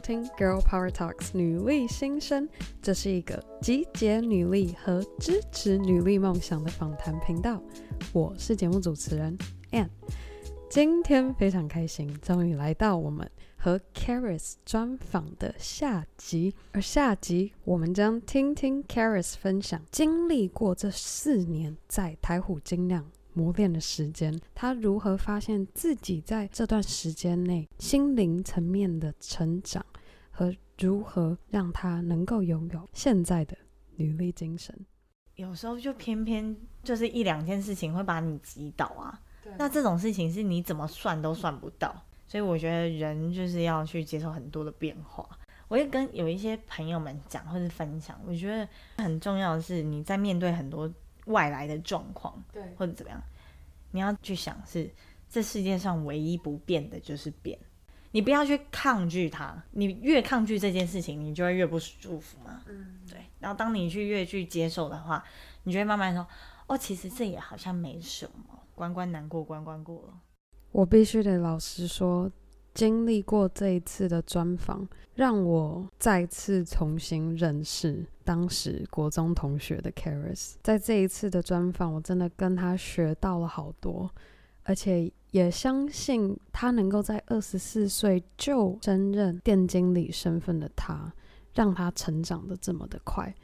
收听 Girl Power Talks 女力新生，这是一个集结女力和支持女力梦想的访谈频道。我是节目主持人 Anne，今天非常开心，终于来到我们和 Caris 专访的下集。而下集我们将听听 Caris 分享经历过这四年在台虎精酿磨练的时间，他如何发现自己在这段时间内心灵层面的成长，和如何让他能够拥有现在的女力精神？有时候就偏偏就是一两件事情会把你击倒啊。那这种事情是你怎么算都算不到，所以我觉得人就是要去接受很多的变化。我也跟有一些朋友们讲或是分享，我觉得很重要的是你在面对很多。外来的状况，对，或者怎么样，你要去想是这世界上唯一不变的就是变，你不要去抗拒它，你越抗拒这件事情，你就会越不舒服嘛。嗯，对。然后当你去越去接受的话，你就会慢慢说，哦，其实这也好像没什么，关关难过关关过了。我必须得老实说。经历过这一次的专访，让我再次重新认识当时国中同学的 Caris。在这一次的专访，我真的跟他学到了好多，而且也相信他能够在二十四岁就升任店经理身份的他，让他成长的这么的快。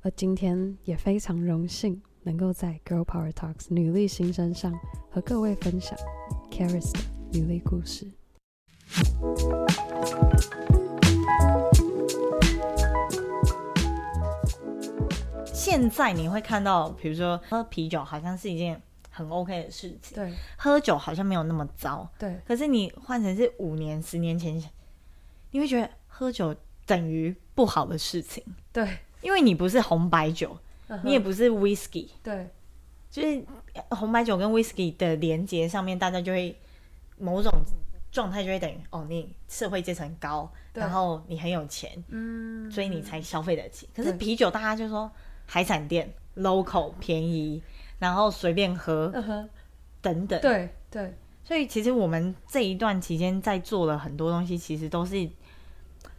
而今天也非常荣幸能够在 Girl Power Talks 女力新生上和各位分享 Caris 的女力故事。现在你会看到，比如说喝啤酒好像是一件很 OK 的事情，对，喝酒好像没有那么糟，对。可是你换成是五年、十年前，你会觉得喝酒等于不好的事情，对，因为你不是红白酒，uh-huh. 你也不是 whisky，对，就是红白酒跟 whisky 的连接上面，大家就会某种。状态就会等于哦，你社会阶层高，然后你很有钱，嗯，所以你才消费得起。可是啤酒，大家就说海产店 local 便宜，然后随便喝，嗯，等等，对对。所以其实我们这一段期间在做了很多东西，其实都是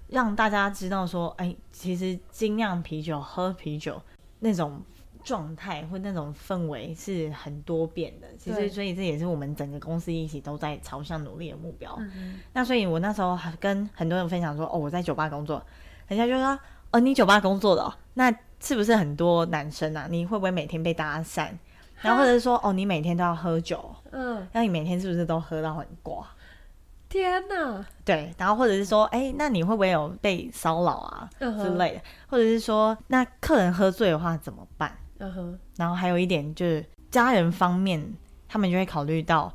让大家知道说，哎，其实精酿啤酒喝啤酒那种。状态或那种氛围是很多变的，其实所以这也是我们整个公司一起都在朝向努力的目标。嗯、那所以我那时候跟很多人分享说，哦，我在酒吧工作，人家就说，哦，你酒吧工作的，哦，那是不是很多男生啊？你会不会每天被搭讪？然后或者是说，哦，你每天都要喝酒，嗯，那你每天是不是都喝到很挂？天呐！对，然后或者是说，哎，那你会不会有被骚扰啊、嗯、之类的？或者是说，那客人喝醉的话怎么办？嗯哼，然后还有一点就是家人方面，他们就会考虑到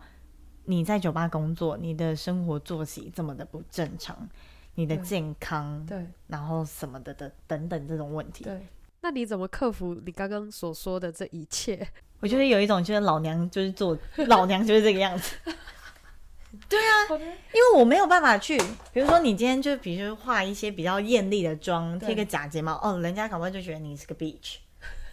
你在酒吧工作，你的生活作息这么的不正常，你的健康，对，然后什么的的等等这种问题。对，那你怎么克服你刚刚所说的这一切？我觉得有一种就是老娘就是做 老娘就是这个样子。对啊，因为我没有办法去，比如说你今天就比如说画一些比较艳丽的妆，贴个假睫毛，哦，人家搞不好就觉得你是个 bitch。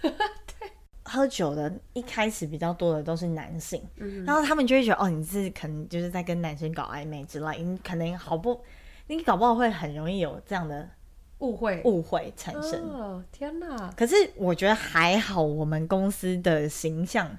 对，喝酒的一开始比较多的都是男性，嗯、然后他们就会觉得哦，你是可能就是在跟男生搞暧昧之类，你可能好不，你搞不好会很容易有这样的误会误会产生。哦，天哪！可是我觉得还好，我们公司的形象。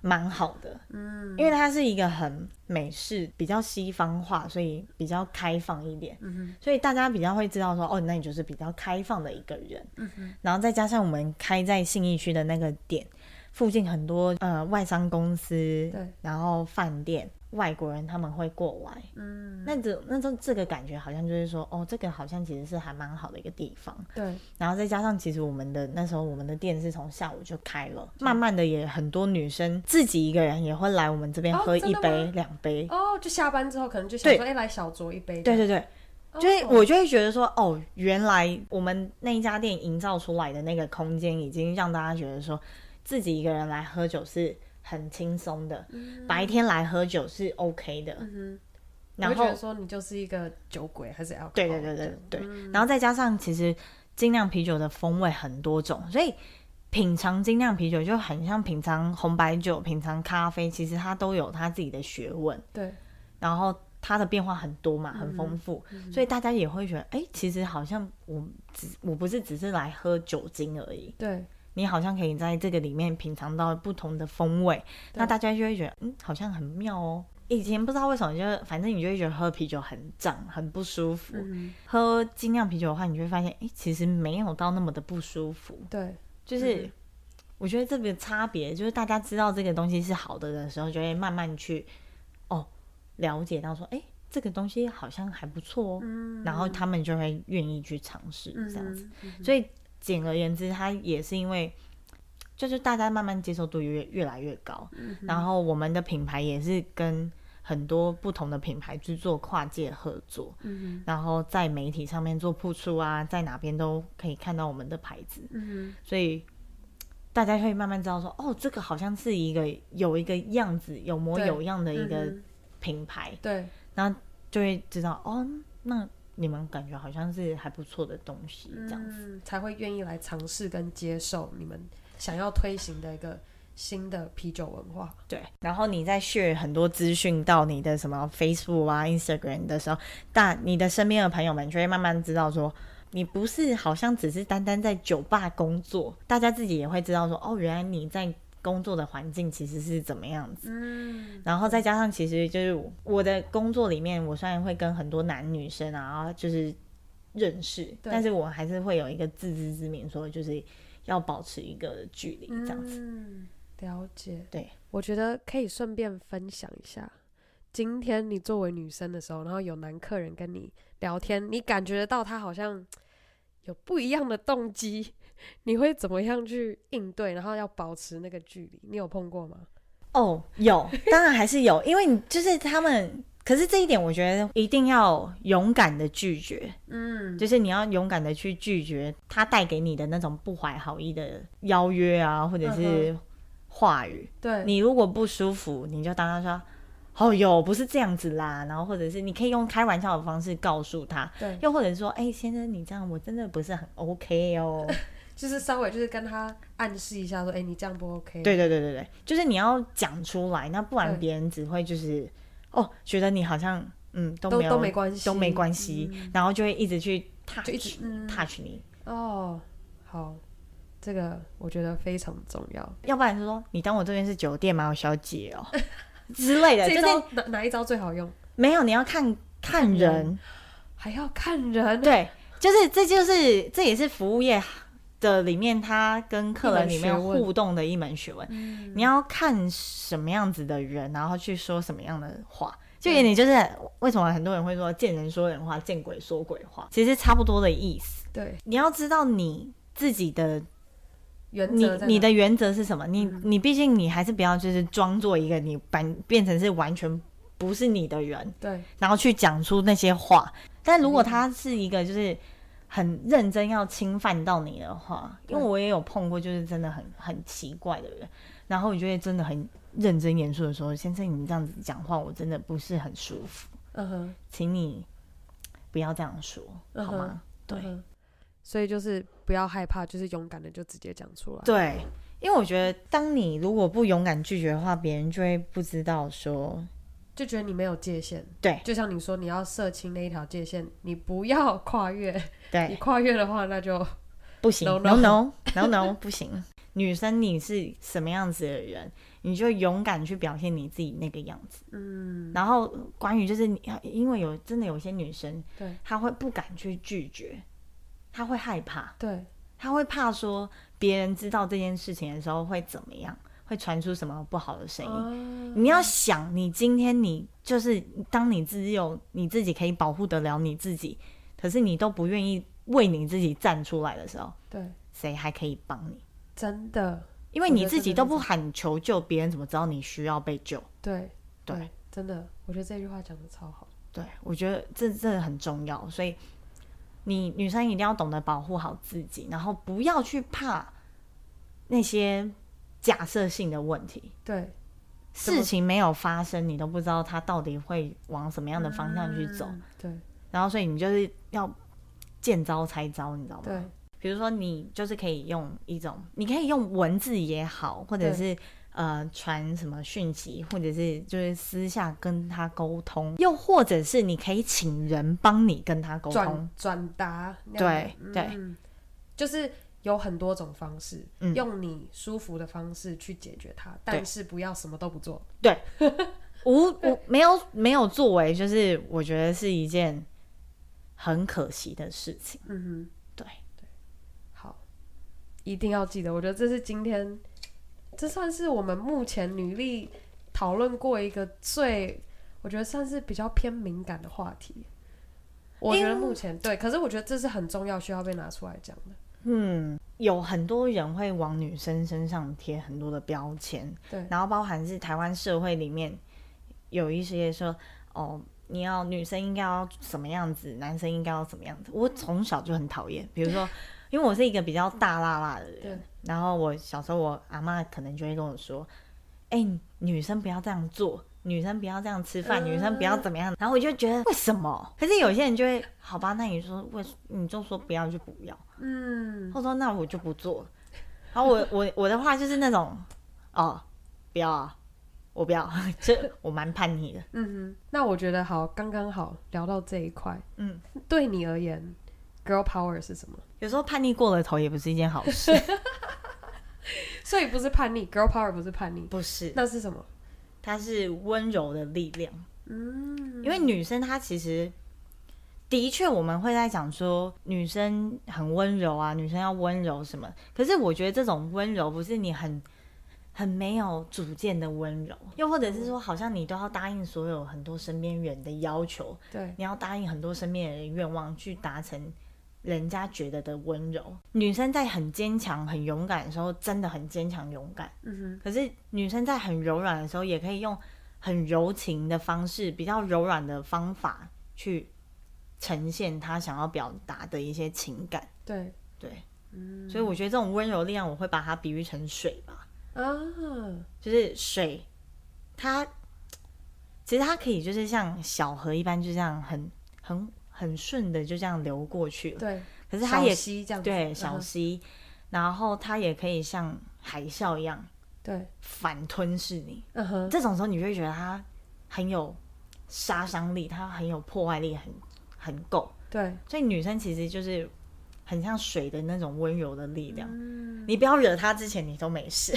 蛮好的，嗯，因为它是一个很美式、比较西方化，所以比较开放一点，嗯哼，所以大家比较会知道说，哦，那你就是比较开放的一个人，嗯哼，然后再加上我们开在信义区的那个点附近，很多呃外商公司，对，然后饭店。外国人他们会过来，嗯，那这那这这个感觉好像就是说，哦，这个好像其实是还蛮好的一个地方，对。然后再加上，其实我们的那时候我们的店是从下午就开了，慢慢的也很多女生自己一个人也会来我们这边喝一杯两杯，哦，就下班之后可能就想说，哎，来小酌一杯，对对对，所以我就会觉得说，哦，原来我们那一家店营造出来的那个空间，已经让大家觉得说自己一个人来喝酒是。很轻松的、嗯，白天来喝酒是 OK 的。嗯、然后说你就是一个酒鬼还是 alcohol？对对对对对、嗯。然后再加上其实精酿啤酒的风味很多种，所以品尝精酿啤酒就很像品尝红白酒、品尝咖啡，其实它都有它自己的学问。对。然后它的变化很多嘛，很丰富，嗯、所以大家也会觉得，哎、欸，其实好像我只我不是只是来喝酒精而已。对，你好像可以在这个里面品尝到不同的风味，那大家就会觉得，嗯，好像很妙哦。以前不知道为什么，就反正你就会觉得喝啤酒很胀，很不舒服。嗯、喝精酿啤酒的话，你就会发现，哎、欸，其实没有到那么的不舒服。对，就是、嗯、我觉得这个差别，就是大家知道这个东西是好的的时候，就会慢慢去哦了解到说，哎、欸，这个东西好像还不错哦。嗯、然后他们就会愿意去尝试这样子。所以简而言之，它也是因为。就是大家慢慢接受度越越来越高，嗯、然后我们的品牌也是跟很多不同的品牌去做跨界合作，嗯、然后在媒体上面做铺出啊，在哪边都可以看到我们的牌子，嗯、所以大家会慢慢知道说，哦，这个好像是一个有一个样子、有模有样的一个品牌，对，然后就会知道，哦，那你们感觉好像是还不错的东西，这样子、嗯、才会愿意来尝试跟接受你们。想要推行的一个新的啤酒文化，对。然后你在 share 很多资讯到你的什么 Facebook 啊、Instagram 的时候，但你的身边的朋友们就会慢慢知道说，你不是好像只是单单在酒吧工作，大家自己也会知道说，哦，原来你在工作的环境其实是怎么样子。嗯。然后再加上，其实就是我的工作里面，我虽然会跟很多男女生啊，就是认识，但是我还是会有一个自知之明，说就是。要保持一个距离，这样子。嗯，了解。对，我觉得可以顺便分享一下，今天你作为女生的时候，然后有男客人跟你聊天，你感觉得到他好像有不一样的动机，你会怎么样去应对？然后要保持那个距离，你有碰过吗？哦，有，当然还是有，因为你就是他们。可是这一点，我觉得一定要勇敢的拒绝，嗯，就是你要勇敢的去拒绝他带给你的那种不怀好意的邀约啊，或者是话语。对，你如果不舒服，你就当他说：“哦哟，不是这样子啦。”然后或者是你可以用开玩笑的方式告诉他，对，又或者说：“哎、欸，先生，你这样我真的不是很 OK 哦。” 就是稍微就是跟他暗示一下说：“哎、欸，你这样不 OK。”对对对对对，就是你要讲出来，那不然别人只会就是。哦，觉得你好像嗯都没有都，都没关系，都没关系，嗯、然后就会一直去 touch 就一直、嗯、touch 你。哦，好，这个我觉得非常重要。要不然就说你当我这边是酒店吗，小姐哦 之类的。这就是哪哪一招最好用？没有，你要看看人，还要看人。对，就是这就是这也是服务业的里面，他跟客人里面互动的一门学问，嗯、你要看什么样子的人，然后去说什么样的话，就你就是为什么很多人会说见人说人话，见鬼说鬼话，其实差不多的意思。对，你要知道你自己的原则，你你的原则是什么？你你毕竟你还是不要就是装作一个你变变成是完全不是你的人，对，然后去讲出那些话。但如果他是一个就是。很认真要侵犯到你的话，因为我也有碰过，就是真的很很奇怪的人，然后我就会真的很认真严肃的说：“先生，你这样子讲话，我真的不是很舒服。”嗯哼，请你不要这样说，好吗？对，所以就是不要害怕，就是勇敢的就直接讲出来。对，因为我觉得当你如果不勇敢拒绝的话，别人就会不知道说。就觉得你没有界限，对，就像你说你要设清那一条界限，你不要跨越，对，你跨越的话那就不行 no no no no, no 不行。女生你是什么样子的人，你就勇敢去表现你自己那个样子，嗯。然后关于就是你，因为有真的有些女生，对，她会不敢去拒绝，她会害怕，对，她会怕说别人知道这件事情的时候会怎么样。会传出什么不好的声音？哦、你要想，你今天你就是当你只有你自己可以保护得了你自己，可是你都不愿意为你自己站出来的时候，对，谁还可以帮你？真的，因为你自己都不喊求救，别人怎么知道你需要被救？对对，对，真的，我觉得这句话讲的超好。对，我觉得这真的很重要，所以你女生一定要懂得保护好自己，然后不要去怕那些。假设性的问题，对，事情没有发生，你都不知道他到底会往什么样的方向去走，嗯、对。然后，所以你就是要见招拆招，你知道吗？对。比如说，你就是可以用一种，你可以用文字也好，或者是呃传什么讯息，或者是就是私下跟他沟通，又或者是你可以请人帮你跟他沟通转转达。对、嗯、对，就是有很多种方式，嗯、用你舒服的方式去解决它，但是不要什么都不做。对，无无没有没有作为，就是我觉得是一件很可惜的事情。嗯哼，对对，好，一定要记得。我觉得这是今天。这算是我们目前女力讨论过一个最，我觉得算是比较偏敏感的话题。我觉得目前对，可是我觉得这是很重要，需要被拿出来讲的。嗯，有很多人会往女生身上贴很多的标签，对，然后包含是台湾社会里面有一些说，哦，你要女生应该要什么样子，男生应该要什么样子。我从小就很讨厌，比如说。因为我是一个比较大辣辣的人，对然后我小时候我阿妈可能就会跟我说：“哎、欸，女生不要这样做，女生不要这样吃饭，嗯、女生不要怎么样。”然后我就觉得为什么？可是有些人就会好吧，那你说为你就说不要就不要，嗯，或者说那我就不做。然后我 我我的话就是那种哦，不要啊，我不要，这我蛮叛逆的。嗯哼，那我觉得好，刚刚好聊到这一块。嗯，对你而言。Girl power 是什么？有时候叛逆过了头也不是一件好事，所以不是叛逆。Girl power 不是叛逆，不是，那是什么？它是温柔的力量。嗯，因为女生她其实的确我们会在讲说女生很温柔啊，女生要温柔什么。可是我觉得这种温柔不是你很很没有主见的温柔，又或者是说好像你都要答应所有很多身边人的要求，对，你要答应很多身边人的愿望去达成。人家觉得的温柔，女生在很坚强、很勇敢的时候，真的很坚强、勇敢。嗯哼。可是女生在很柔软的时候，也可以用很柔情的方式，比较柔软的方法去呈现她想要表达的一些情感。对对，嗯。所以我觉得这种温柔力量，我会把它比喻成水吧。啊。就是水，它其实它可以就是像小河一般，就这样很很。很顺的就这样流过去了，对。可是它也溪这样子，对小溪，嗯、然后它也可以像海啸一样，对，反吞噬你。嗯哼，这种时候你就会觉得它很有杀伤力，它很有破坏力很，很很够。对，所以女生其实就是很像水的那种温柔的力量。嗯，你不要惹他之前，你都没事。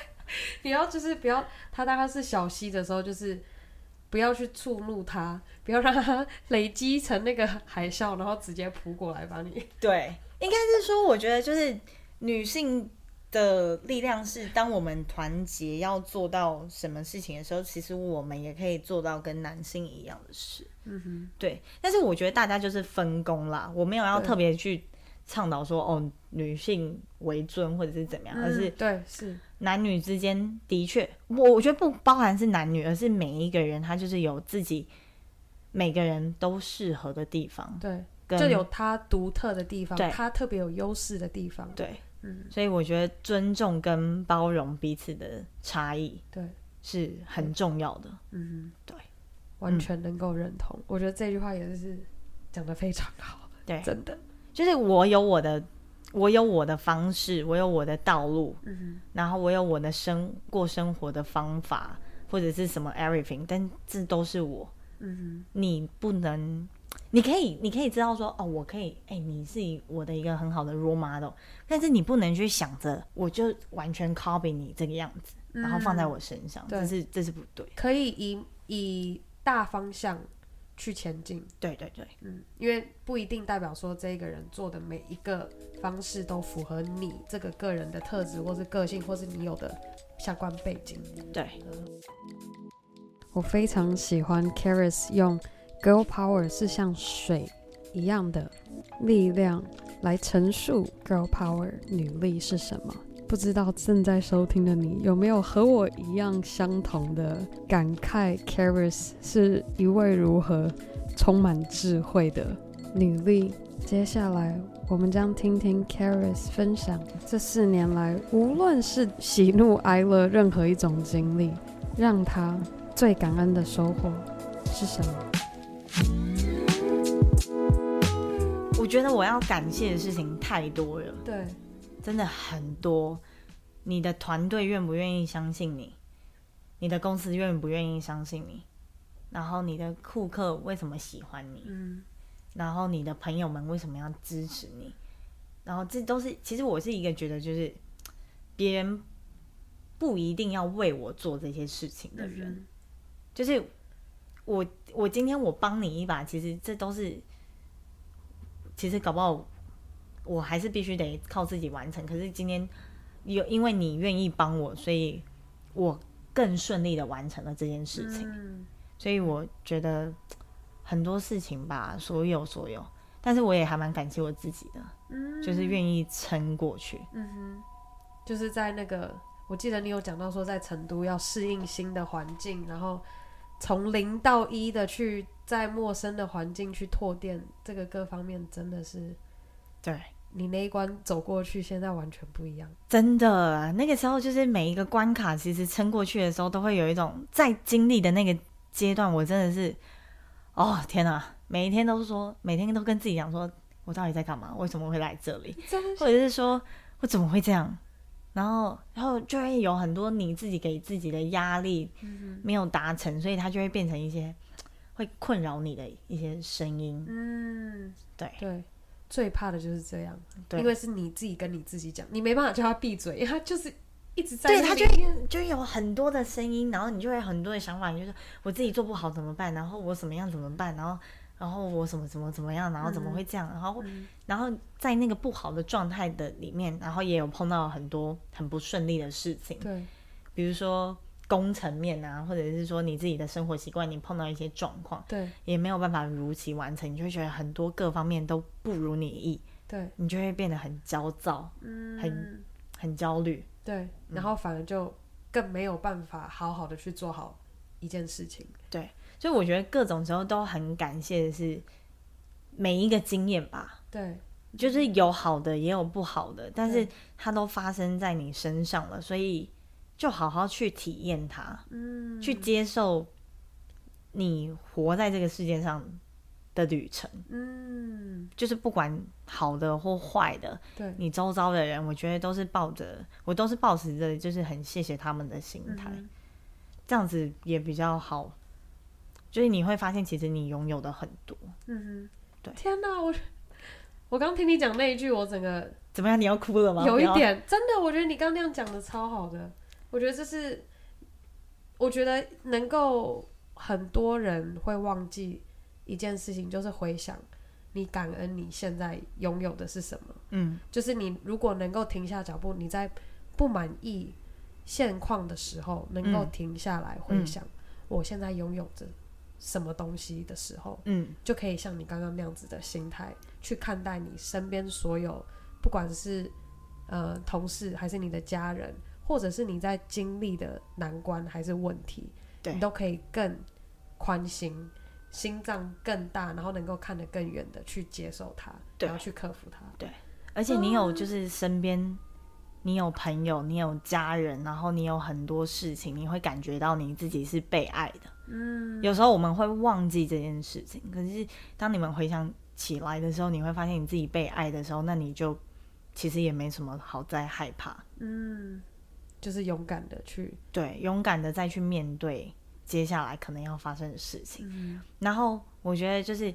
你要就是不要，他大概是小溪的时候，就是。不要去触怒他，不要让他 累积成那个海啸，然后直接扑过来把你。对，应该是说，我觉得就是女性的力量是，当我们团结要做到什么事情的时候，其实我们也可以做到跟男性一样的事。嗯哼，对。但是我觉得大家就是分工啦，我没有要特别去倡导说哦，女性为尊或者是怎么样，而是、嗯、对是。男女之间的确，我我觉得不包含是男女，而是每一个人他就是有自己每个人都适合的地方，对，就有他独特的地方，对。他特别有优势的地方，对，嗯，所以我觉得尊重跟包容彼此的差异，对，是很重要的，嗯，对，完全能够认同，嗯、我觉得这句话也是讲得非常好，对，真的，就是我有我的。我有我的方式，我有我的道路，嗯、然后我有我的生过生活的方法，或者是什么 everything，但这都是我。嗯哼，你不能，你可以，你可以知道说，哦，我可以，哎，你是我的一个很好的 role model，但是你不能去想着，我就完全 copy 你这个样子，嗯、然后放在我身上，这是这是不对。可以以以大方向。去前进，对对对，嗯，因为不一定代表说这个人做的每一个方式都符合你这个个人的特质，或是个性，或是你有的相关背景。对，我非常喜欢 Caris 用 Girl Power 是像水一样的力量来陈述 Girl Power 女力是什么。不知道正在收听的你有没有和我一样相同的感慨？Caris 是一位如何充满智慧的女力。接下来，我们将听听 Caris 分享这四年来，无论是喜怒哀乐，任何一种经历，让她最感恩的收获是什么？我觉得我要感谢的事情太多了。对。真的很多，你的团队愿不愿意相信你，你的公司愿不愿意相信你，然后你的顾客为什么喜欢你，嗯，然后你的朋友们为什么要支持你，然后这都是其实我是一个觉得就是别人不一定要为我做这些事情的人，嗯、就是我我今天我帮你一把，其实这都是其实搞不好我还是必须得靠自己完成，可是今天。有，因为你愿意帮我，所以我更顺利的完成了这件事情。嗯、所以我觉得很多事情吧，所有所有，但是我也还蛮感谢我自己的，嗯、就是愿意撑过去。嗯哼，就是在那个，我记得你有讲到说，在成都要适应新的环境，然后从零到一的去在陌生的环境去拓店，这个各方面真的是对。你那一关走过去，现在完全不一样。真的，那个时候就是每一个关卡，其实撑过去的时候，都会有一种在经历的那个阶段。我真的是，哦天哪！每一天都说，每天都跟自己讲说，我到底在干嘛？为什么会来这里？或者是说我怎么会这样？然后，然后就会有很多你自己给自己的压力没有达成，所以它就会变成一些会困扰你的一些声音。嗯，对对。最怕的就是这样，对因为是你自己跟你自己讲，你没办法叫他闭嘴，因为他就是一直在。对，他就就有很多的声音，然后你就会有很多的想法，你就说我自己做不好怎么办？然后我怎么样怎么办？然后然后我什么怎么怎么样？然后怎么会这样？然后、嗯、然后在那个不好的状态的里面，然后也有碰到很多很不顺利的事情。对，比如说。工程面啊，或者是说你自己的生活习惯，你碰到一些状况，对，也没有办法如期完成，你就会觉得很多各方面都不如你意，对，你就会变得很焦躁，嗯，很很焦虑，对，然后反而就更没有办法好好的去做好一件事情，对，所以我觉得各种时候都很感谢的是每一个经验吧，对，就是有好的也有不好的，但是它都发生在你身上了，所以。就好好去体验它，嗯，去接受你活在这个世界上的旅程，嗯，就是不管好的或坏的，对，你周遭的人，我觉得都是抱着，我都是抱持着，就是很谢谢他们的心态，嗯、这样子也比较好，就是你会发现，其实你拥有的很多，嗯哼，对。天哪，我我刚听你讲那一句，我整个怎么样？你要哭了吗？有一点，真的，我觉得你刚那样讲的超好的。我觉得这是，我觉得能够很多人会忘记一件事情，就是回想你感恩你现在拥有的是什么。嗯，就是你如果能够停下脚步，你在不满意现况的时候，能够停下来回想我现在拥有着什么东西的时候，嗯，就可以像你刚刚那样子的心态去看待你身边所有，不管是呃同事还是你的家人。或者是你在经历的难关还是问题，你都可以更宽心，心脏更大，然后能够看得更远的去接受它，对然后去克服它。对，而且你有就是身边，嗯、你有朋友，你有家人，然后你有很多事情，你会感觉到你自己是被爱的。嗯，有时候我们会忘记这件事情，可是当你们回想起来的时候，你会发现你自己被爱的时候，那你就其实也没什么好再害怕。嗯。就是勇敢的去，对，勇敢的再去面对接下来可能要发生的事情。嗯、然后我觉得，就是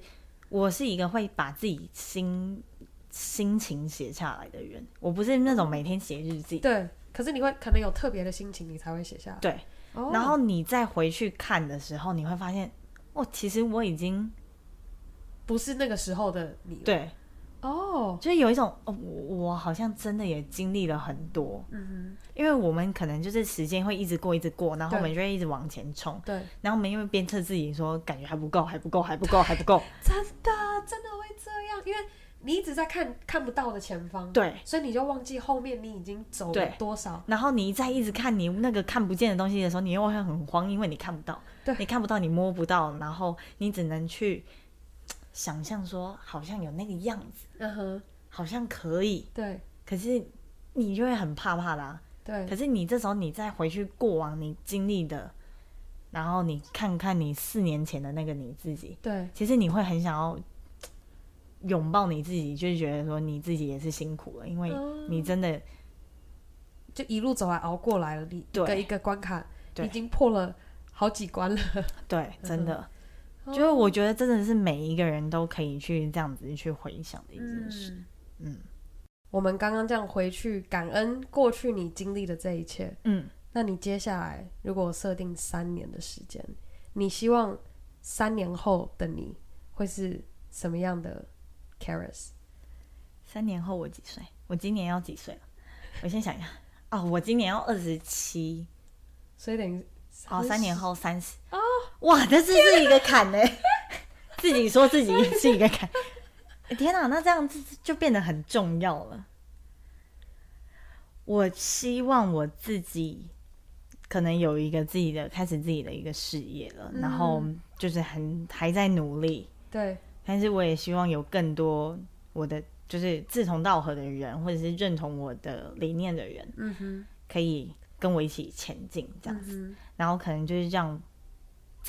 我是一个会把自己心心情写下来的人，我不是那种每天写日记。对，可是你会可能有特别的心情，你才会写下来。对，哦、然后你再回去看的时候，你会发现，哦，其实我已经不是那个时候的你。对。哦，oh, 就是有一种哦，我我好像真的也经历了很多，嗯哼，因为我们可能就是时间会一直过，一直过，然后我们就会一直往前冲，对，然后我们因为鞭策自己说感觉还不够，还不够，还不够，还不够，真的真的会这样，因为你一直在看看不到的前方，对，所以你就忘记后面你已经走了多少，然后你再一直看你那个看不见的东西的时候，你又会很慌，因为你看不到，对，你看不到，你摸不到，然后你只能去想象说好像有那个样子，嗯哼。好像可以，对，可是你就会很怕怕的啊，对。可是你这时候你再回去过往你经历的，然后你看看你四年前的那个你自己，对，其实你会很想要拥抱你自己，就是觉得说你自己也是辛苦了，因为你真的就一路走来熬过来了，你一个一个关卡对。已经破了好几关了。对，真的，嗯、就是我觉得真的是每一个人都可以去这样子去回想的一件事。嗯，嗯我们刚刚这样回去感恩过去你经历的这一切。嗯，那你接下来如果设定三年的时间，你希望三年后的你会是什么样的 Charis？三年后我几岁？我今年要几岁了？我先想一下。哦，我今年要二十七，所以等于哦，三年后三十。哦，哇，这是是一个坎呢。自己说自己是一个坎。天哪，那这样子就变得很重要了。我希望我自己可能有一个自己的开始自己的一个事业了，嗯、然后就是很还在努力。对，但是我也希望有更多我的。就是志同道合的人，或者是认同我的理念的人，嗯哼，可以跟我一起前进这样子，嗯、然后可能就是让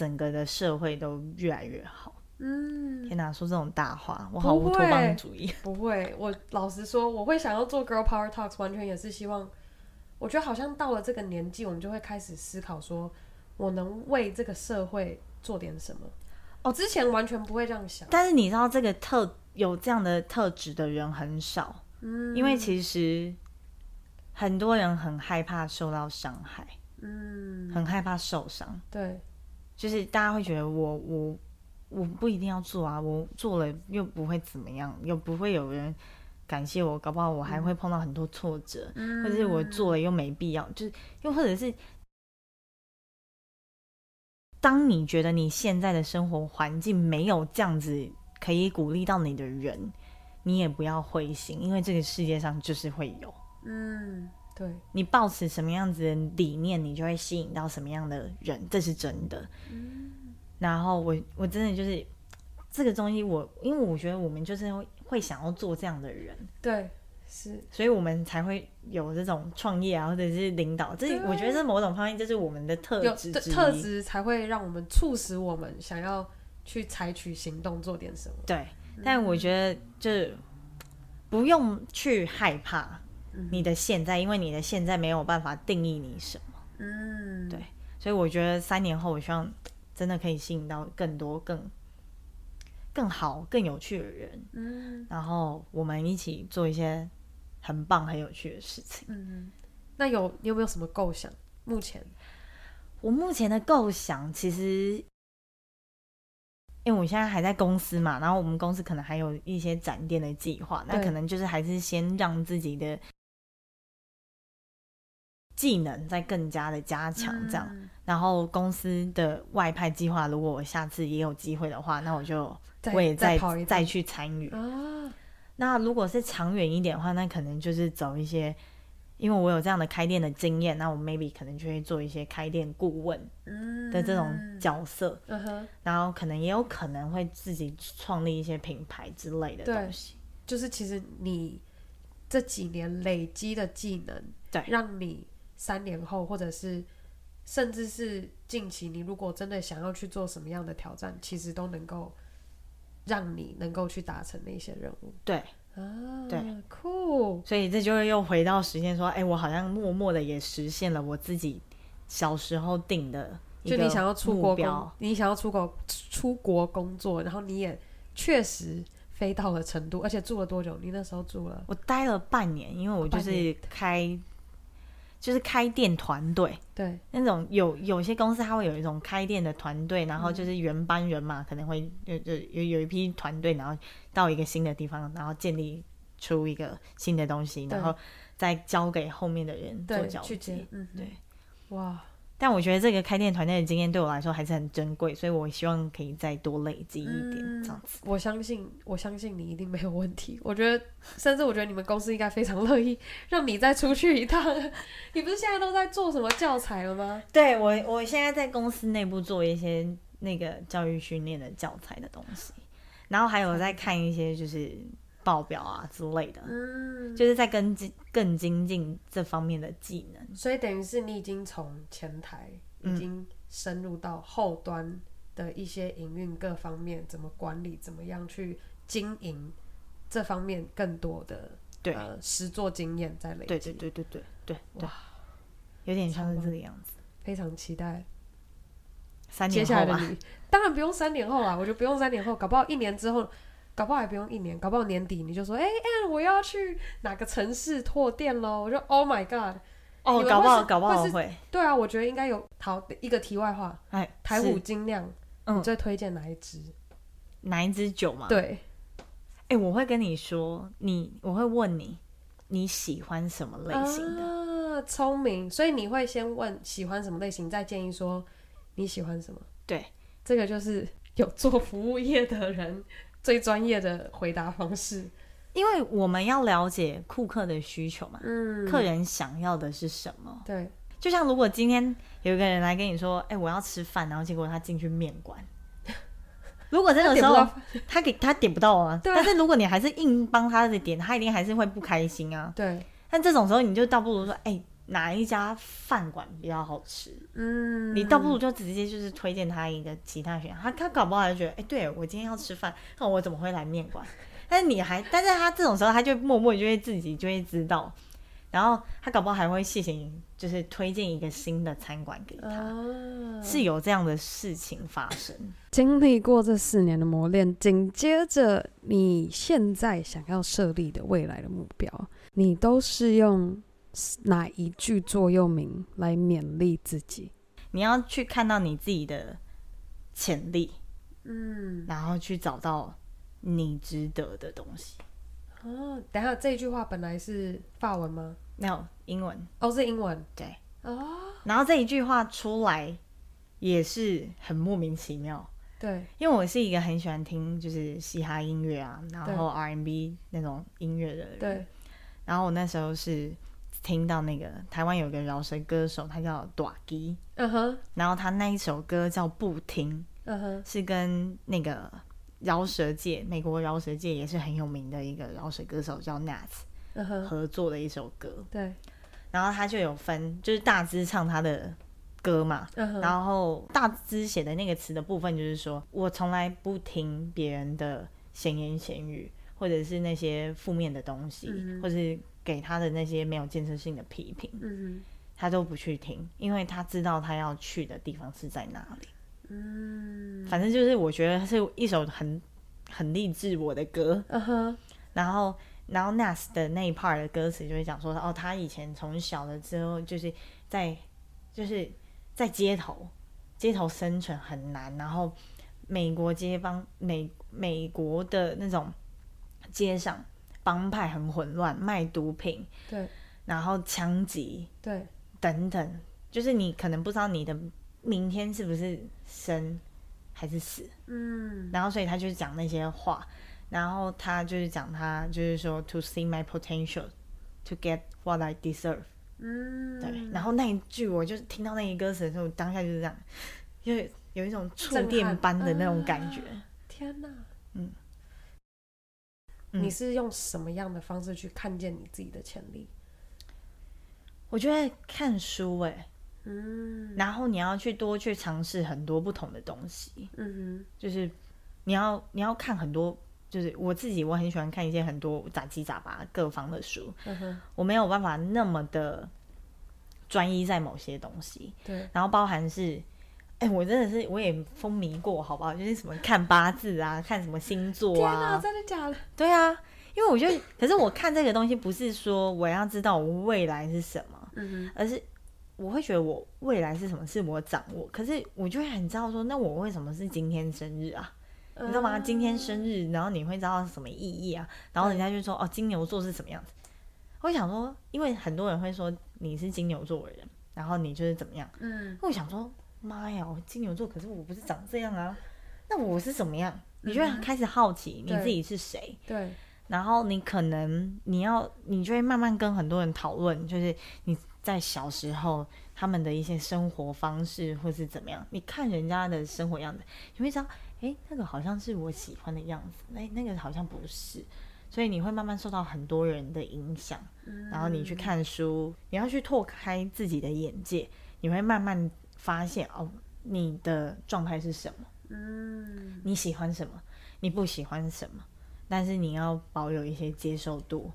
整个的社会都越来越好。嗯，天哪，说这种大话，我好乌托邦主义。不会，我老实说，我会想要做 Girl Power Talks，完全也是希望。我觉得好像到了这个年纪，我们就会开始思考，说我能为这个社会做点什么。哦，之前完全不会这样想。但是你知道这个特。有这样的特质的人很少，嗯，因为其实很多人很害怕受到伤害，嗯，很害怕受伤，对，就是大家会觉得我我我不一定要做啊，我做了又不会怎么样，又不会有人感谢我，搞不好我还会碰到很多挫折，嗯，或者是我做了又没必要，就是又或者是当你觉得你现在的生活环境没有这样子。可以鼓励到你的人，你也不要灰心，因为这个世界上就是会有。嗯，对。你抱持什么样子的理念，你就会吸引到什么样的人，这是真的。嗯。然后我我真的就是这个东西我，我因为我觉得我们就是会会想要做这样的人。对，是。所以我们才会有这种创业啊，或者是领导。这我觉得这某种方面就是我们的特质，特质才会让我们促使我们想要。去采取行动，做点什么？对，但我觉得就不用去害怕你的现在，嗯、因为你的现在没有办法定义你什么。嗯，对，所以我觉得三年后，我希望真的可以吸引到更多、更更好、更有趣的人。嗯，然后我们一起做一些很棒、很有趣的事情。嗯，那有你有没有什么构想？目前我目前的构想其实。因为我现在还在公司嘛，然后我们公司可能还有一些展店的计划，那可能就是还是先让自己的技能再更加的加强，这样。嗯、然后公司的外派计划，如果我下次也有机会的话，那我就我也再再，再去参与。啊、那如果是长远一点的话，那可能就是走一些。因为我有这样的开店的经验，那我 maybe 可能就会做一些开店顾问的这种角色，嗯嗯、然后可能也有可能会自己创立一些品牌之类的东西。就是其实你这几年累积的技能，对，让你三年后或者是甚至是近期，你如果真的想要去做什么样的挑战，其实都能够让你能够去达成那些任务。对。啊，对，酷，所以这就是又回到实现，说，哎，我好像默默的也实现了我自己小时候定的就你想要出国工，你想要出国出国工作，然后你也确实飞到了成都，而且住了多久？你那时候住了？我待了半年，因为我就是开，就是开店团队，对，那种有有些公司它会有一种开店的团队，然后就是原班人马，可能会有有有有一批团队，然后。到一个新的地方，然后建立出一个新的东西，然后再交给后面的人做交接。嗯，对，哇！但我觉得这个开店团队的经验对我来说还是很珍贵，所以我希望可以再多累积一点这样子。我相信，我相信你一定没有问题。我觉得，甚至我觉得你们公司应该非常乐意让你再出去一趟。你不是现在都在做什么教材了吗？对，我，我现在在公司内部做一些那个教育训练的教材的东西。然后还有在看一些就是报表啊之类的，嗯，就是在跟进更精进这方面的技能。所以等于是你已经从前台已经深入到后端的一些营运各方面，怎么管理，怎么样去经营这方面更多的对。呃实作经验在累积。对对对对对对。对，有点像是这个样子。非常期待。三年后接下来的你，当然不用三年后啦，我觉得不用三年后，搞不好一年之后，搞不好还不用一年，搞不好年底你就说，哎、欸、哎，我要去哪个城市拓店喽？我就 Oh my God！哦，搞不好搞不好会，会。对啊，我觉得应该有。好，一个题外话，哎，台虎精酿，你最推荐哪一支？哪一支酒吗？对，哎，我会跟你说，你我会问你，你喜欢什么类型的？啊，聪明，所以你会先问喜欢什么类型，再建议说你喜欢什么？对，这个就是有做服务业的人最专业的回答方式。因为我们要了解顾客的需求嘛，嗯，客人想要的是什么？对，就像如果今天有一个人来跟你说，哎、欸，我要吃饭，然后结果他进去面馆，如果这个时候他给他点不到啊，对，但是如果你还是硬帮他的点，他一定还是会不开心啊。对，但这种时候你就倒不如说，哎、欸，哪一家饭馆比较好吃？嗯，你倒不如就直接就是推荐他一个其他选项，他他搞不好就觉得，哎、欸，对我今天要吃饭，那我怎么会来面馆？但是你还，但是他这种时候，他就默默就会自己就会知道，然后他搞不好还会谢谢你，就是推荐一个新的餐馆给他，啊、是有这样的事情发生。经历过这四年的磨练，紧接着你现在想要设立的未来的目标，你都是用哪一句座右铭来勉励自己？你要去看到你自己的潜力，嗯，然后去找到。你值得的东西。哦，等下，这一句话本来是法文吗？没有，英文。哦，是英文。对。哦。然后这一句话出来也是很莫名其妙。对。因为我是一个很喜欢听就是嘻哈音乐啊，然后 R&B 那种音乐的人。对。然后我那时候是听到那个台湾有个饶舌歌手，他叫大支。嗯哼。然后他那一首歌叫《不听》。嗯哼。是跟那个。饶舌界，美国饶舌界也是很有名的一个饶舌歌手，叫 Nas，、嗯哼合作的一首歌。对，然后他就有分，就是大致唱他的歌嘛，uh huh. 然后大支写的那个词的部分，就是说我从来不听别人的闲言闲语，或者是那些负面的东西，uh huh. 或是给他的那些没有建设性的批评，uh huh. 他都不去听，因为他知道他要去的地方是在哪里。嗯，反正就是我觉得是一首很很励志我的歌嗯哼然后然后 Nas 的那一 part 的歌词就会讲说，哦，他以前从小的时候就是在就是在街头街头生存很难，然后美国街坊美美国的那种街上帮派很混乱，卖毒品，对，然后枪击，对，等等，就是你可能不知道你的。明天是不是生还是死？嗯，然后所以他就是讲那些话，然后他就是讲他就是说 to see my potential to get what I deserve。嗯，对。然后那一句我就听到那一歌词的时候，当下就是这样，因为有一种触电般的那种感觉。啊、天哪！嗯，你是用什么样的方式去看见你自己的潜力？我觉得看书哎、欸。嗯，然后你要去多去尝试很多不同的东西，嗯哼，就是你要你要看很多，就是我自己我很喜欢看一些很多杂七杂八各方的书，嗯哼，我没有办法那么的专一在某些东西，对，然后包含是，哎，我真的是我也风靡过，好不好？就是什么看八字啊，看什么星座啊，天哪，真的假的？对啊，因为我觉得，可是我看这个东西不是说我要知道我未来是什么，嗯哼，而是。我会觉得我未来是什么是我掌握，可是我就会很知道说，那我为什么是今天生日啊？你知道吗？今天生日，然后你会知道是什么意义啊？然后人家就说，哦，金牛座是什么样子？我会想说，因为很多人会说你是金牛座的人，然后你就是怎么样？嗯，我想说，妈呀，我金牛座，可是我不是长这样啊，那我是怎么样？你就会开始好奇你自己是谁？对，然后你可能你要，你就会慢慢跟很多人讨论，就是你。在小时候，他们的一些生活方式，或是怎么样？你看人家的生活样子，你会知道，哎，那个好像是我喜欢的样子，那那个好像不是，所以你会慢慢受到很多人的影响。然后你去看书，你要去拓开自己的眼界，你会慢慢发现哦，你的状态是什么？嗯，你喜欢什么？你不喜欢什么？但是你要保有一些接受度。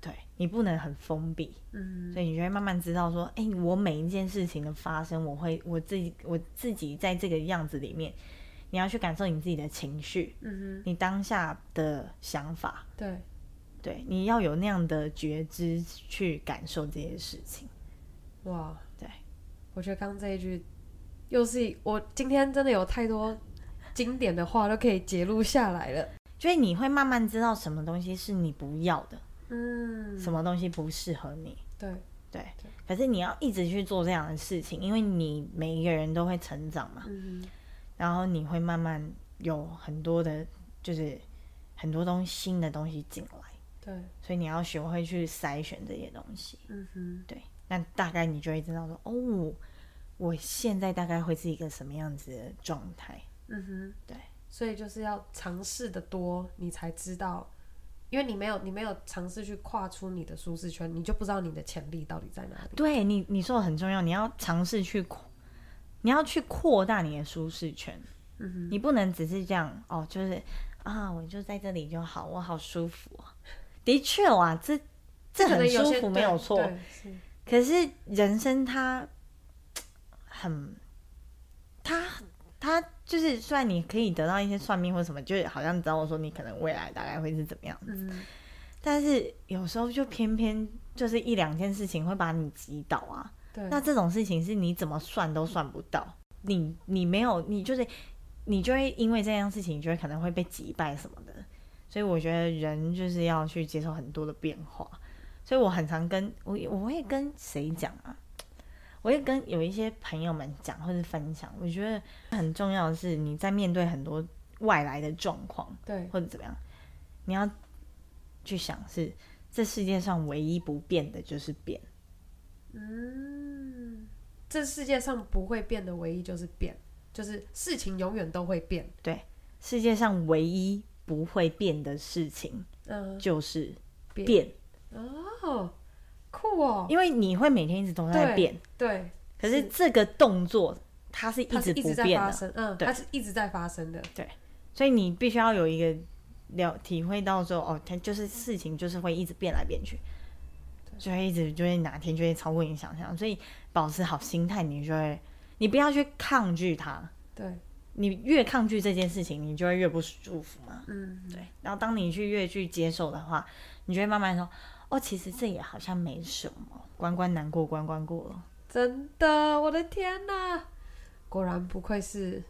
对，你不能很封闭，嗯，所以你就会慢慢知道说，哎，我每一件事情的发生，我会我自己我自己在这个样子里面，你要去感受你自己的情绪，嗯哼，你当下的想法，对，对，你要有那样的觉知去感受这些事情。哇，对，我觉得刚刚这一句，又是我今天真的有太多经典的话都可以截录下来了，所以你会慢慢知道什么东西是你不要的。嗯，什么东西不适合你？对对，可是你要一直去做这样的事情，因为你每一个人都会成长嘛。嗯，然后你会慢慢有很多的，就是很多东西新的东西进来。对，所以你要学会去筛选这些东西。嗯哼，对，那大概你就会知道说，哦，我现在大概会是一个什么样子的状态。嗯哼，对，所以就是要尝试的多，你才知道。因为你没有，你没有尝试去跨出你的舒适圈，你就不知道你的潜力到底在哪里。对你，你说的很重要，你要尝试去扩，你要去扩大你的舒适圈。嗯哼，你不能只是这样哦，就是啊，我就在这里就好，我好舒服。的确啊，这这很舒服，没有错。可是人生它很，它。他就是，虽然你可以得到一些算命或什么，就好像知道我说你可能未来大概会是怎么样子，嗯、但是有时候就偏偏就是一两件事情会把你击倒啊。对，那这种事情是你怎么算都算不到，你你没有，你就是你就会因为这样事情，你就会可能会被击败什么的。所以我觉得人就是要去接受很多的变化。所以我很常跟我我会跟谁讲啊？我会跟有一些朋友们讲或者分享，我觉得很重要的是你在面对很多外来的状况，对，或者怎么样，你要去想是这世界上唯一不变的就是变。嗯，这世界上不会变的唯一就是变，就是事情永远都会变。对，世界上唯一不会变的事情，嗯，就是变。变哦。酷哦，因为你会每天一直都在变，对。对，可是这个动作它是一直不变的，嗯，对，它是一直在发生的，对。所以你必须要有一个了体会到说，哦，它就是事情就是会一直变来变去，就会一直就会哪天就会超过你想象。所以保持好心态，你就会，你不要去抗拒它，对。你越抗拒这件事情，你就会越不舒服嘛，嗯，对。然后当你去越去接受的话，你就会慢慢说。哦，其实这也好像没什么，关关难过关关过了。真的，我的天哪！果然不愧是，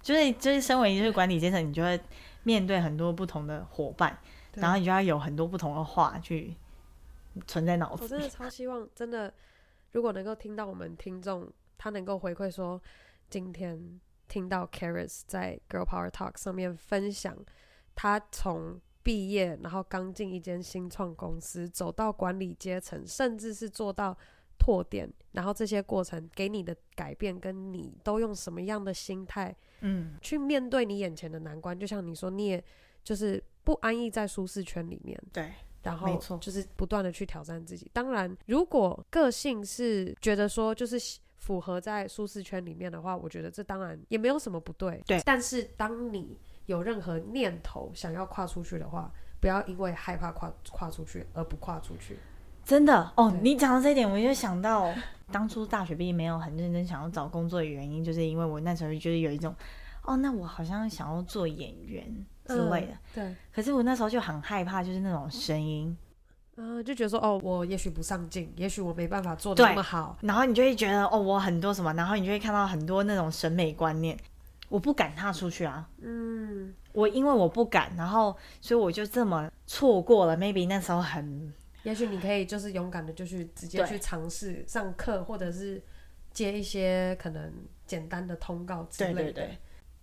就是就是身为就是管理阶层，你就会面对很多不同的伙伴，然后你就要有很多不同的话去存在脑子。我真的超希望，真的，如果能够听到我们听众，他能够回馈说，今天听到 Charis 在 Girl Power Talk 上面分享，他从。毕业，然后刚进一间新创公司，走到管理阶层，甚至是做到拓点，然后这些过程给你的改变，跟你都用什么样的心态，嗯，去面对你眼前的难关。就像你说，你也就是不安逸在舒适圈里面，对，然后就是不断的去挑战自己。当然，如果个性是觉得说就是符合在舒适圈里面的话，我觉得这当然也没有什么不对，对。但是当你有任何念头想要跨出去的话，不要因为害怕跨跨出去而不跨出去。真的哦，你讲到这一点，我就想到 当初大学毕业没有很认真想要找工作的原因，就是因为我那时候就是有一种，哦，那我好像想要做演员之类的。嗯、对。可是我那时候就很害怕，就是那种声音，嗯，就觉得说，哦，我也许不上进，也许我没办法做得那么好。然后你就会觉得，哦，我很多什么，然后你就会看到很多那种审美观念。我不敢踏出去啊，嗯，我因为我不敢，然后所以我就这么错过了。Maybe 那时候很，也许你可以就是勇敢的，就去直接去尝试上课，或者是接一些可能简单的通告之类的。对对对，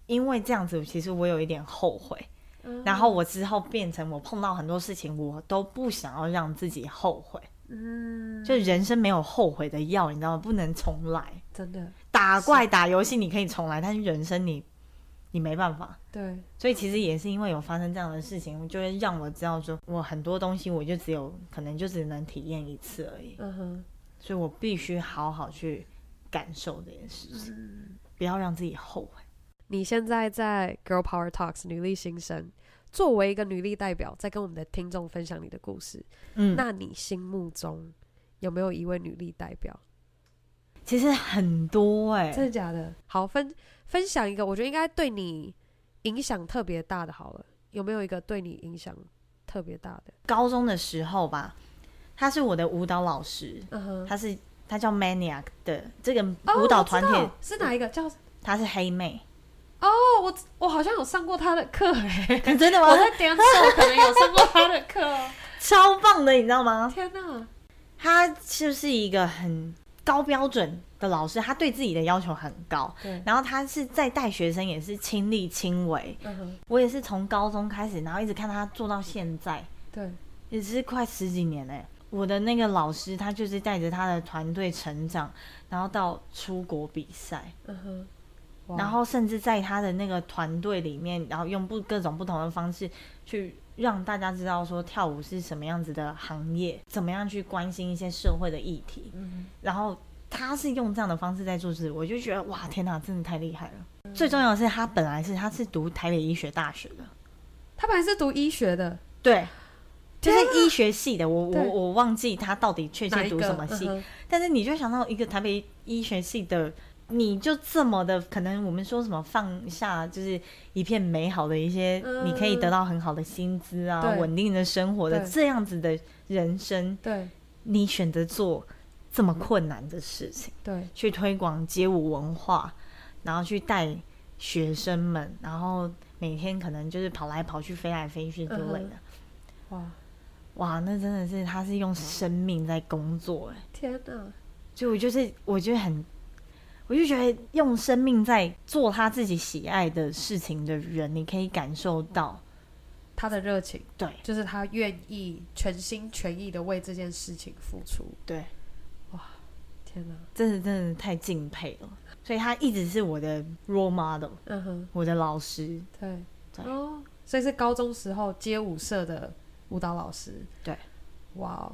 因为这样子，其实我有一点后悔。嗯，然后我之后变成我碰到很多事情，我都不想要让自己后悔。嗯，就人生没有后悔的药，你知道吗？不能重来，真的。打怪打游戏你可以重来，但是人生你你没办法。对，所以其实也是因为有发生这样的事情，就会让我知道说，我很多东西我就只有可能就只能体验一次而已。嗯哼，所以我必须好好去感受这件事情，嗯，不要让自己后悔。你现在在 Girl Power Talks 女力新生。作为一个女力代表，在跟我们的听众分享你的故事。嗯，那你心目中有没有一位女力代表？其实很多哎、欸，真的假的？好，分分享一个，我觉得应该对你影响特别大的。好了，有没有一个对你影响特别大的？高中的时候吧，他是我的舞蹈老师，嗯哼，他是他叫 Maniac 的这个舞蹈团体、哦、是哪一个？叫他是黑妹。哦，我我好像有上过他的课哎，真的吗？我在点手可能有上过他的课，超棒的，你知道吗？天哪，他就是一个很高标准的老师，他对自己的要求很高。对，然后他是在带学生，也是亲力亲为。我也是从高中开始，然后一直看他做到现在。对，也是快十几年嘞。我的那个老师，他就是带着他的团队成长，然后到出国比赛。嗯哼。然后甚至在他的那个团队里面，然后用不各种不同的方式去让大家知道说跳舞是什么样子的行业，怎么样去关心一些社会的议题。嗯，然后他是用这样的方式在做事，我就觉得哇，天哪，真的太厉害了。嗯，最重要的是，他本来是他是读台北医学大学的，他本来是读医学的，对，就是医学系的。我我我忘记他到底确切读什么系，嗯，但是你就想到一个台北医学系的。你就这么的可能，我们说什么放下，就是一片美好的一些，嗯、你可以得到很好的薪资啊，稳定的生活的这样子的人生。对，你选择做这么困难的事情，对，去推广街舞文化，然后去带学生们，然后每天可能就是跑来跑去、飞来飞去之类的。嗯、哇哇，那真的是他是用生命在工作哎！天哪，就我就是我觉得很。我就觉得用生命在做他自己喜爱的事情的人，你可以感受到他的热情。对，就是他愿意全心全意的为这件事情付出。对，哇，天哪，真的真的太敬佩了。所以他一直是我的 role model，嗯哼，我的老师。对，对哦，所以是高中时候街舞社的舞蹈老师。对，哇，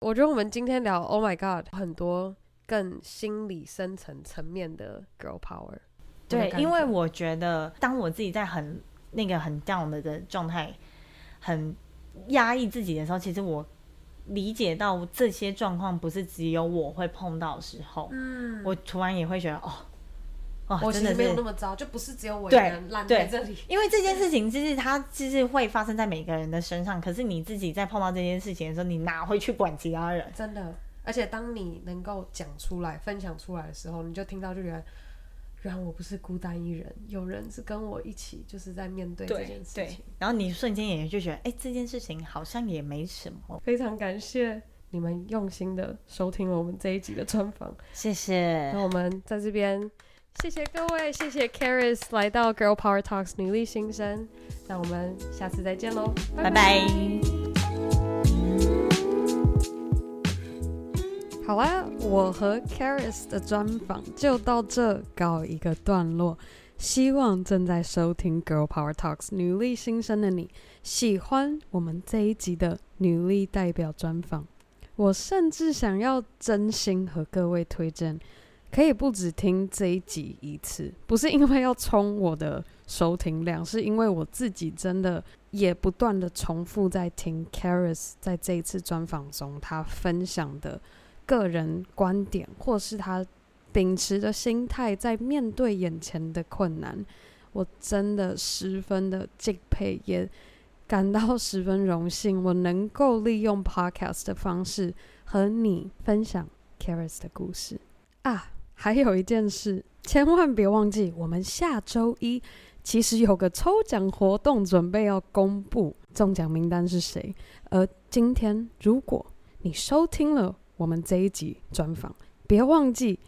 我觉得我们今天聊 Oh My God 很多。更心理深层层面的 girl power，对，因为我觉得当我自己在很那个很 down 的的状态，很压抑自己的时候，其实我理解到这些状况不是只有我会碰到的时候，嗯，我突然也会觉得哦，哦，我真的没有那么糟，就不是只有我一个人烂在这里，因为这件事情其实它其实会发生在每个人的身上，可是你自己在碰到这件事情的时候，你哪会去管其他人？真的。而且当你能够讲出来、分享出来的时候，你就听到，就觉得，原来我不是孤单一人，有人是跟我一起，就是在面对这件事情。然后你瞬间也就觉得，哎、欸，这件事情好像也没什么。非常感谢你们用心的收听了我们这一集的专访，谢谢。那我们在这边，谢谢各位，谢谢 Charis 来到 Girl Power Talks 女力新生。那我们下次再见喽，拜拜。拜拜。好啦，我和 Caris 的专访就到这告一个段落。希望正在收听 Girl Power Talks 女力新生的你喜欢我们这一集的女力代表专访。我甚至想要真心和各位推荐，可以不只听这一集一次，不是因为要冲我的收听量，是因为我自己真的也不断的重复在听 Caris 在这一次专访中他分享的。个人观点，或是他秉持的心态，在面对眼前的困难，我真的十分的敬佩，也感到十分荣幸，我能够利用 podcast 的方式和你分享 Caris 的故事啊！还有一件事，千万别忘记，我们下周一其实有个抽奖活动，准备要公布中奖名单是谁。而今天，如果你收听了，我们这一集专访，别忘记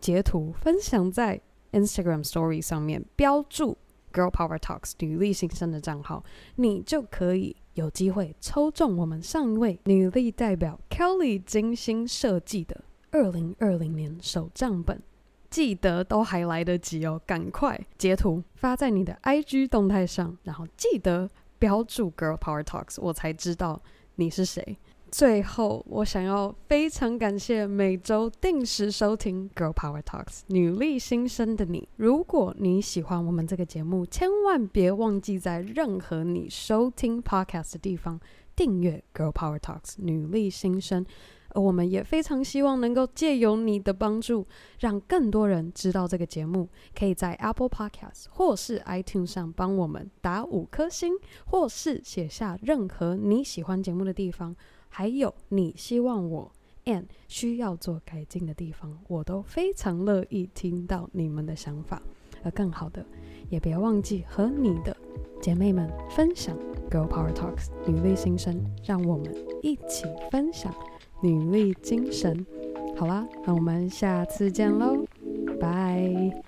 截图分享在 Instagram Story 上面，标注 Girl Power Talks 女力新生的账号，你就可以有机会抽中我们上一位女力代表 Kelly 精心设计的二零二零年手账本。记得都还来得及哦，赶快截图发在你的 IG 动态上，然后记得标注 Girl Power Talks，我才知道你是谁。最后，我想要非常感谢每周定时收听《Girl Power Talks》女力新生的你。如果你喜欢我们这个节目，千万别忘记在任何你收听 Podcast 的地方订阅《Girl Power Talks》女力新生。而我们也非常希望能够借由你的帮助，让更多人知道这个节目。可以在 Apple Podcast 或是 iTunes 上帮我们打五颗星，或是写下任何你喜欢节目的地方，还有你希望我 and 需要做改进的地方，我都非常乐意听到你们的想法。而更好的，也别忘记和你的姐妹们分享 Girl Power Talks 女力新生，让我们一起分享。女力精神，好啦，那我们下次见喽，拜。